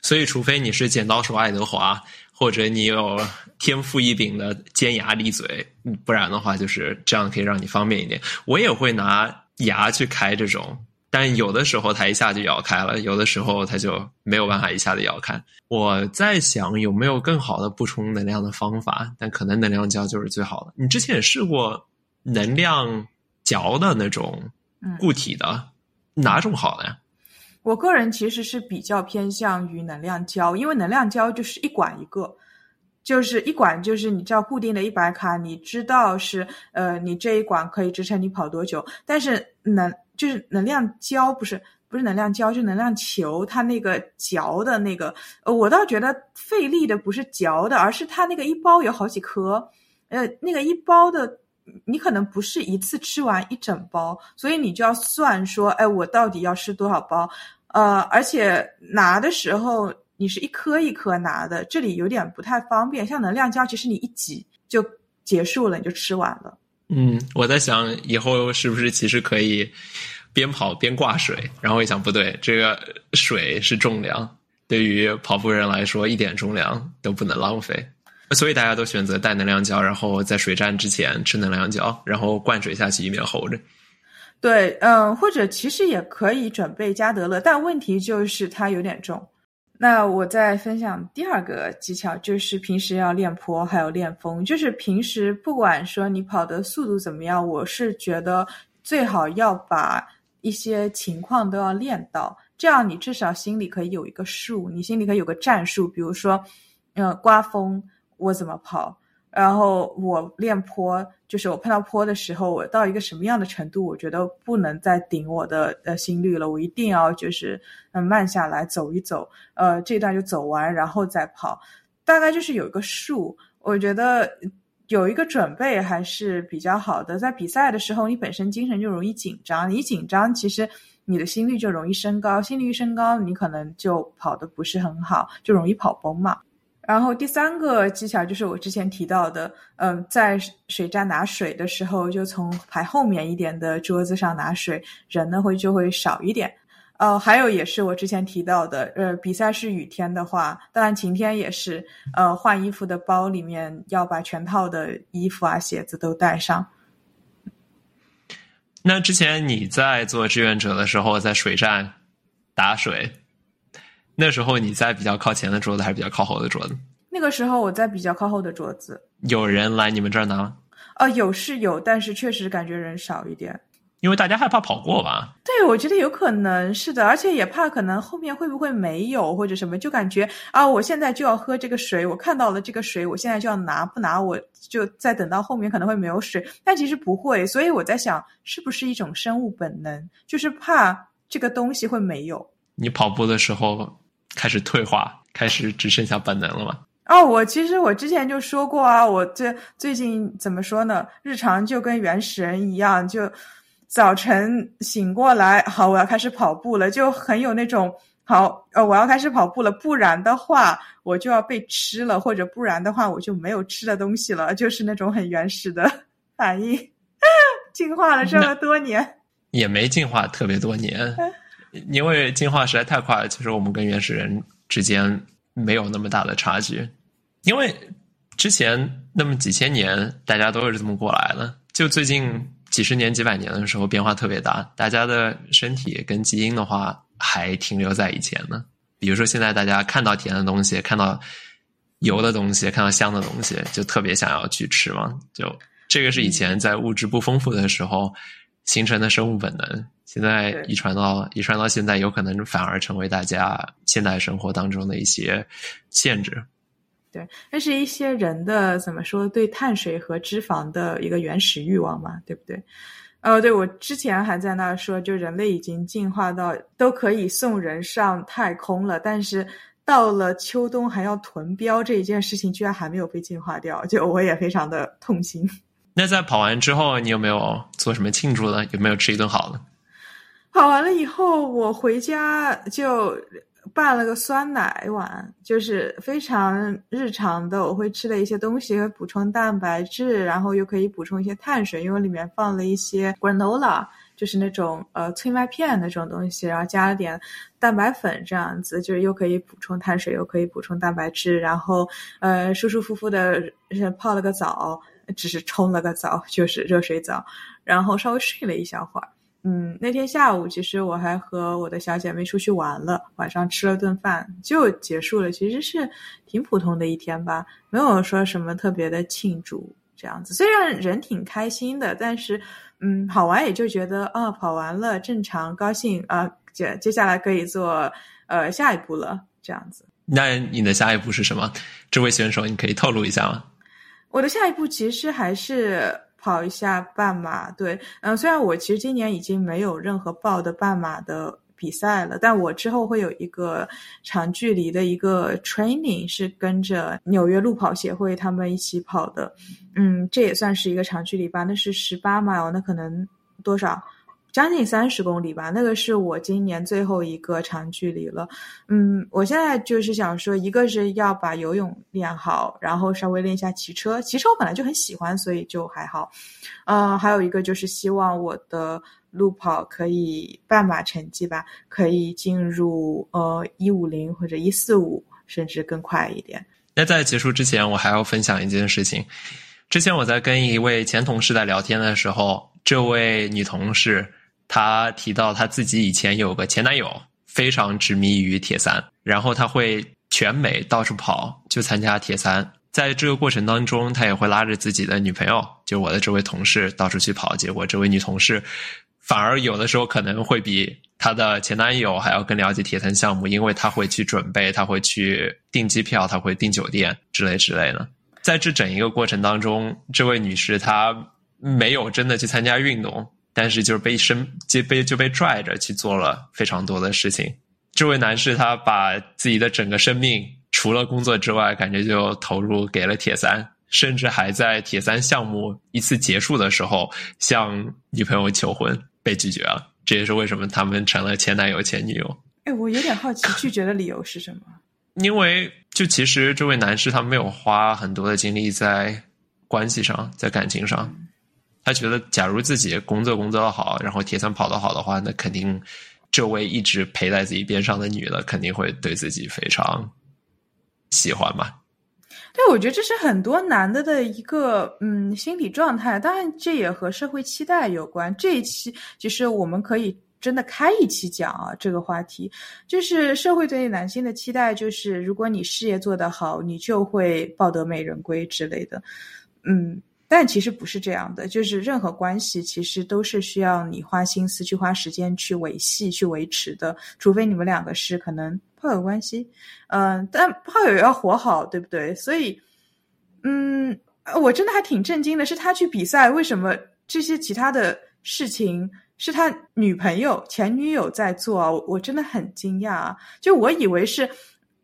所以，除非你是剪刀手爱德华，或者你有天赋异禀的尖牙利嘴，不然的话就是这样可以让你方便一点。我也会拿牙去开这种。但有的时候它一下就咬开了，有的时候它就没有办法一下子咬开。我在想有没有更好的补充能量的方法，但可能能量胶就是最好的。你之前也试过能量嚼的那种固体的，哪种好呢？我个人其实是比较偏向于能量胶，因为能量胶就是一管一个，就是一管就是你知道固定的一百卡，你知道是呃你这一管可以支撑你跑多久，但是能。就是能量胶，不是不是能量胶，就能量球。它那个嚼的那个，呃，我倒觉得费力的不是嚼的，而是它那个一包有好几颗，呃，那个一包的，你可能不是一次吃完一整包，所以你就要算说，哎，我到底要吃多少包？呃，而且拿的时候你是一颗一颗拿的，这里有点不太方便。像能量胶，其实你一挤就结束了，你就吃完了。嗯，我在想以后是不是其实可以边跑边挂水，然后一想不对，这个水是重量，对于跑步人来说一点重量都不能浪费，所以大家都选择带能量胶，然后在水站之前吃能量胶，然后灌水下去以免齁着。对，嗯，或者其实也可以准备加德乐，但问题就是它有点重。那我再分享第二个技巧，就是平时要练坡，还有练风。就是平时不管说你跑的速度怎么样，我是觉得最好要把一些情况都要练到，这样你至少心里可以有一个数，你心里可以有个战术。比如说，呃，刮风我怎么跑？然后我练坡，就是我碰到坡的时候，我到一个什么样的程度，我觉得不能再顶我的呃心率了，我一定要就是嗯慢下来走一走，呃这段就走完，然后再跑，大概就是有一个数。我觉得有一个准备还是比较好的。在比赛的时候，你本身精神就容易紧张，你一紧张，其实你的心率就容易升高，心率一升高，你可能就跑的不是很好，就容易跑崩嘛。然后第三个技巧就是我之前提到的，嗯，在水站拿水的时候，就从排后面一点的桌子上拿水，人呢会就会少一点。呃，还有也是我之前提到的，呃，比赛是雨天的话，当然晴天也是，呃，换衣服的包里面要把全套的衣服啊、鞋子都带上。那之前你在做志愿者的时候，在水站打水。那时候你在比较靠前的桌子还是比较靠后的桌子？那个时候我在比较靠后的桌子。有人来你们这儿拿？呃，有是有，但是确实感觉人少一点。因为大家害怕跑过吧？对，我觉得有可能是的，而且也怕可能后面会不会没有或者什么，就感觉啊，我现在就要喝这个水，我看到了这个水，我现在就要拿，不拿我就再等到后面可能会没有水。但其实不会，所以我在想，是不是一种生物本能，就是怕这个东西会没有。你跑步的时候。开始退化，开始只剩下本能了吗？哦，我其实我之前就说过啊，我这最近怎么说呢？日常就跟原始人一样，就早晨醒过来，好，我要开始跑步了，就很有那种好，呃，我要开始跑步了，不然的话我就要被吃了，或者不然的话我就没有吃的东西了，就是那种很原始的反应。进化了这么多年，也没进化特别多年。因为进化实在太快了，其实我们跟原始人之间没有那么大的差距。因为之前那么几千年，大家都是这么过来的。就最近几十年、几百年的时候，变化特别大。大家的身体跟基因的话，还停留在以前呢。比如说，现在大家看到甜的东西，看到油的东西，看到香的东西，就特别想要去吃嘛。就这个是以前在物质不丰富的时候形成的生物本能。现在遗传到遗传到现在，有可能反而成为大家现代生活当中的一些限制。对，那是一些人的怎么说对碳水和脂肪的一个原始欲望嘛，对不对？哦，对，我之前还在那说，就人类已经进化到都可以送人上太空了，但是到了秋冬还要囤膘这一件事情，居然还没有被进化掉，就我也非常的痛心。那在跑完之后，你有没有做什么庆祝呢？有没有吃一顿好的？跑完了以后，我回家就。拌了个酸奶碗，就是非常日常的。我会吃的一些东西，补充蛋白质，然后又可以补充一些碳水，因为里面放了一些 granola，就是那种呃脆麦片那种东西，然后加了点蛋白粉，这样子就是又可以补充碳水，又可以补充蛋白质。然后呃舒舒服服的泡了个澡，只是冲了个澡，就是热水澡，然后稍微睡了一小会儿。嗯，那天下午其实我还和我的小姐妹出去玩了，晚上吃了顿饭就结束了。其实是挺普通的一天吧，没有说什么特别的庆祝这样子。虽然人挺开心的，但是嗯，跑完也就觉得啊，跑完了正常高兴啊，接接下来可以做呃下一步了这样子。那你的下一步是什么？这位选手你可以透露一下吗？我的下一步其实还是。跑一下半马，对，嗯，虽然我其实今年已经没有任何报的半马的比赛了，但我之后会有一个长距离的一个 training，是跟着纽约路跑协会他们一起跑的，嗯，这也算是一个长距离吧，那是十八码哦那可能多少？将近三十公里吧，那个是我今年最后一个长距离了。嗯，我现在就是想说，一个是要把游泳练好，然后稍微练一下骑车。骑车我本来就很喜欢，所以就还好。嗯，还有一个就是希望我的路跑可以半马成绩吧，可以进入呃一五零或者一四五，甚至更快一点。那在结束之前，我还要分享一件事情。之前我在跟一位前同事在聊天的时候，这位女同事。她提到她自己以前有个前男友，非常执迷于铁三，然后他会全美到处跑，就参加铁三。在这个过程当中，他也会拉着自己的女朋友，就我的这位同事到处去跑。结果这位女同事反而有的时候可能会比她的前男友还要更了解铁三项目，因为她会去准备，她会去订机票，她会订酒店之类之类的。在这整一个过程当中，这位女士她没有真的去参加运动。但是就是被身就被就被拽着去做了非常多的事情。这位男士他把自己的整个生命除了工作之外，感觉就投入给了铁三，甚至还在铁三项目一次结束的时候向女朋友求婚，被拒绝了。这也是为什么他们成了前男友前女友。哎，我有点好奇，拒绝的理由是什么？因为就其实这位男士他没有花很多的精力在关系上，在感情上。他觉得，假如自己工作工作的好，然后铁三跑得好的话，那肯定这位一直陪在自己边上的女的肯定会对自己非常喜欢嘛。对，我觉得这是很多男的的一个嗯心理状态，当然这也和社会期待有关。这一期其实我们可以真的开一期讲啊，这个话题就是社会对男性的期待，就是如果你事业做得好，你就会抱得美人归之类的，嗯。但其实不是这样的，就是任何关系其实都是需要你花心思去花时间去维系、去维持的，除非你们两个是可能炮友关系，嗯，但炮友要活好，对不对？所以，嗯，我真的还挺震惊的，是他去比赛，为什么这些其他的事情是他女朋友、前女友在做啊？我真的很惊讶啊！就我以为是。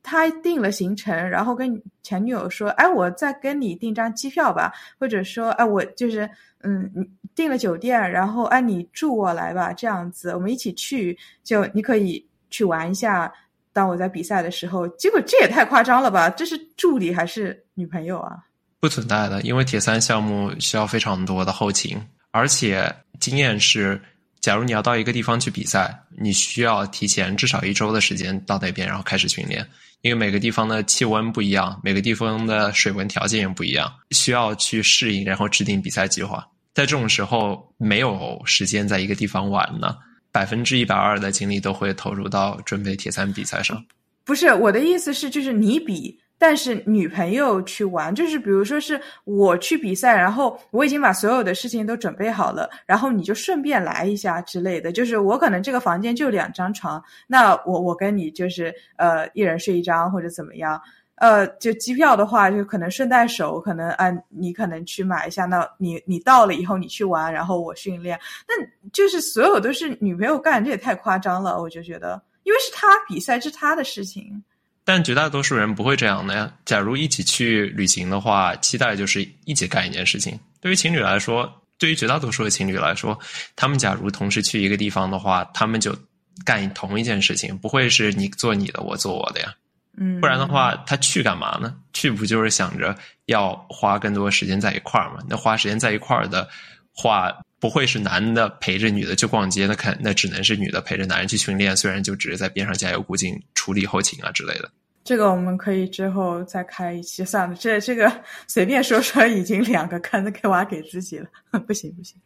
他定了行程，然后跟前女友说：“哎，我再跟你订张机票吧，或者说，哎，我就是嗯，你订了酒店，然后哎，你住我来吧，这样子我们一起去，就你可以去玩一下。当我在比赛的时候，结果这也太夸张了吧？这是助理还是女朋友啊？不存在的，因为铁三项目需要非常多的后勤，而且经验是。”假如你要到一个地方去比赛，你需要提前至少一周的时间到那边，然后开始训练。因为每个地方的气温不一样，每个地方的水温条件也不一样，需要去适应，然后制定比赛计划。在这种时候，没有时间在一个地方玩呢，百分之一百二的精力都会投入到准备铁三比赛上。不是我的意思是，就是你比。但是女朋友去玩，就是比如说是我去比赛，然后我已经把所有的事情都准备好了，然后你就顺便来一下之类的。就是我可能这个房间就两张床，那我我跟你就是呃一人睡一张或者怎么样。呃，就机票的话，就可能顺带手，可能啊，你可能去买一下。那你你到了以后，你去玩，然后我训练。但就是所有都是女朋友干，这也太夸张了。我就觉得，因为是他比赛，是他的事情。但绝大多数人不会这样的呀。假如一起去旅行的话，期待就是一起干一件事情。对于情侣来说，对于绝大多数的情侣来说，他们假如同时去一个地方的话，他们就干同一件事情，不会是你做你的，我做我的呀。嗯，不然的话，他去干嘛呢？去不就是想着要花更多时间在一块儿吗？那花时间在一块儿的话，不会是男的陪着女的去逛街，那肯那只能是女的陪着男人去训练，虽然就只是在边上加油鼓劲、处理后勤啊之类的。这个我们可以之后再开一期算了，这这个随便说说，已经两个坑给挖给自己了，不行不行。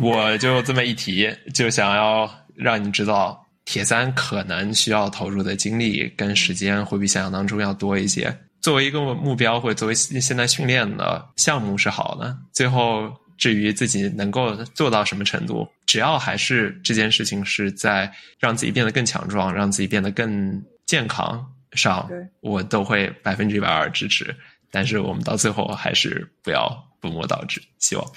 我就这么一提，就想要让你知道。铁三可能需要投入的精力跟时间会比想象当中要多一些。作为一个目标或者作为现在训练的项目是好的。最后至于自己能够做到什么程度，只要还是这件事情是在让自己变得更强壮、让自己变得更健康上，我都会百分之一百二支持。但是我们到最后还是不要本末倒置，希望。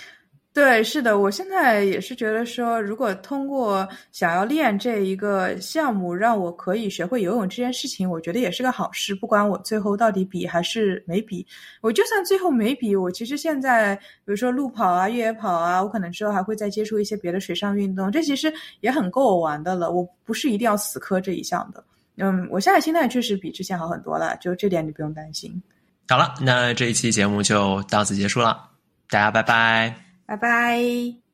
对，是的，我现在也是觉得说，如果通过想要练这一个项目，让我可以学会游泳这件事情，我觉得也是个好事。不管我最后到底比还是没比，我就算最后没比，我其实现在比如说路跑啊、越野跑啊，我可能之后还会再接触一些别的水上运动，这其实也很够我玩的了。我不是一定要死磕这一项的。嗯，我现在心态确实比之前好很多了，就这点你不用担心。好了，那这一期节目就到此结束了，大家拜拜。拜拜。